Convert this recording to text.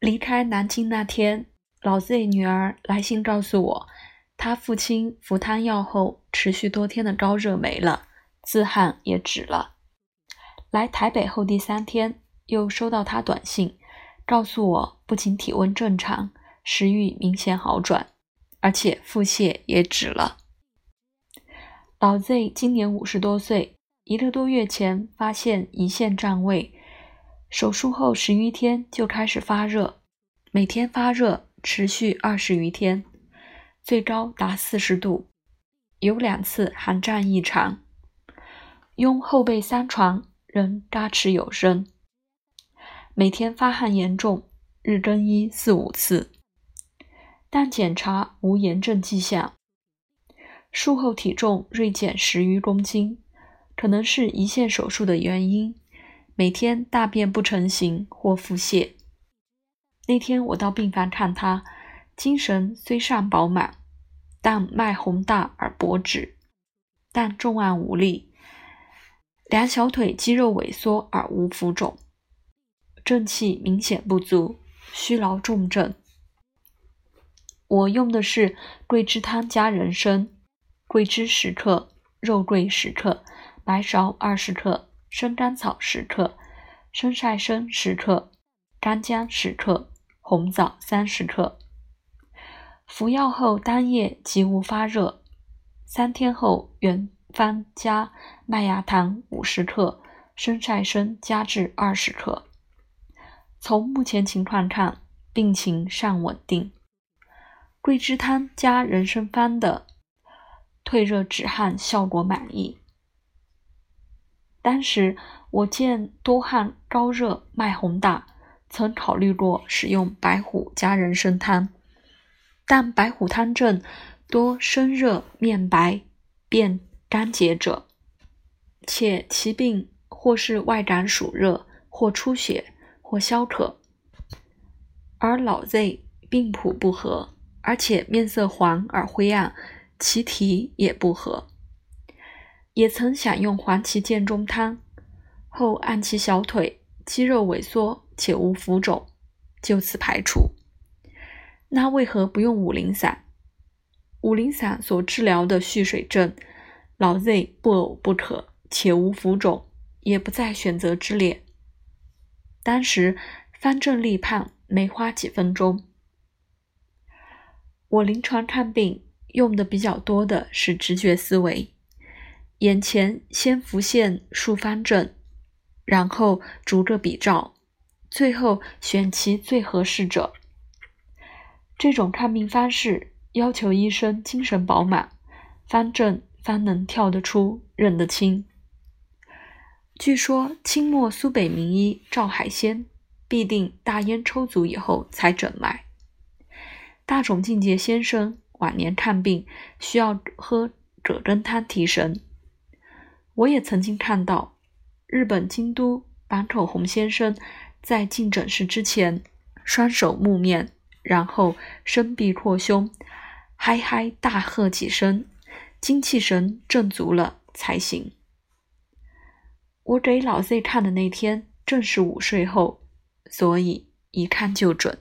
离开南京那天，老 Z 女儿来信告诉我，她父亲服汤药后，持续多天的高热没了，自汗也止了。来台北后第三天，又收到他短信，告诉我不仅体温正常，食欲明显好转，而且腹泻也止了。老 Z 今年五十多岁，一个多月前发现胰腺占位。手术后十余天就开始发热，每天发热持续二十余天，最高达四十度，有两次寒战异常，拥后背三床仍嘎吱有声，每天发汗严重，日更衣四五次，但检查无炎症迹象。术后体重锐减十余公斤，可能是胰腺手术的原因。每天大便不成形或腹泻。那天我到病房看他，精神虽尚饱满，但脉洪大而薄止，但重按无力，两小腿肌肉萎缩而无浮肿，正气明显不足，虚劳重症。我用的是桂枝汤加人参，桂枝十克，肉桂十克，白芍二十克。生甘草十克，生晒参十克，干姜十克，红枣三十克。服药后当夜即无发热，三天后原方加麦芽糖五十克，生晒参加至二十克。从目前情况看，病情尚稳定。桂枝汤加人参方的退热止汗效果满意。当时我见多汗、高热、脉洪大，曾考虑过使用白虎加人参汤，但白虎汤症多生热、面白、便干结者，且其病或是外感暑热，或出血，或消渴，而老 Z 病谱不合，而且面色黄而灰暗，其体也不合。也曾想用黄芪健中汤，后按其小腿肌肉萎缩且无浮肿，就此排除。那为何不用五苓散？五苓散所治疗的蓄水症，老 Z 不呕不渴，且无浮肿，也不在选择之列。当时方正立判，没花几分钟。我临床看病用的比较多的是直觉思维。眼前先浮现数方症，然后逐个比照，最后选其最合适者。这种看病方式要求医生精神饱满，方正方能跳得出、认得清。据说清末苏北名医赵海仙必定大烟抽足以后才诊脉。大冢敬介先生晚年看病需要喝葛根汤提神。我也曾经看到，日本京都坂口红先生在进诊室之前，双手木面，然后伸臂扩胸，嗨嗨大喝几声，精气神振足了才行。我给老 Z 看的那天正是午睡后，所以一看就准。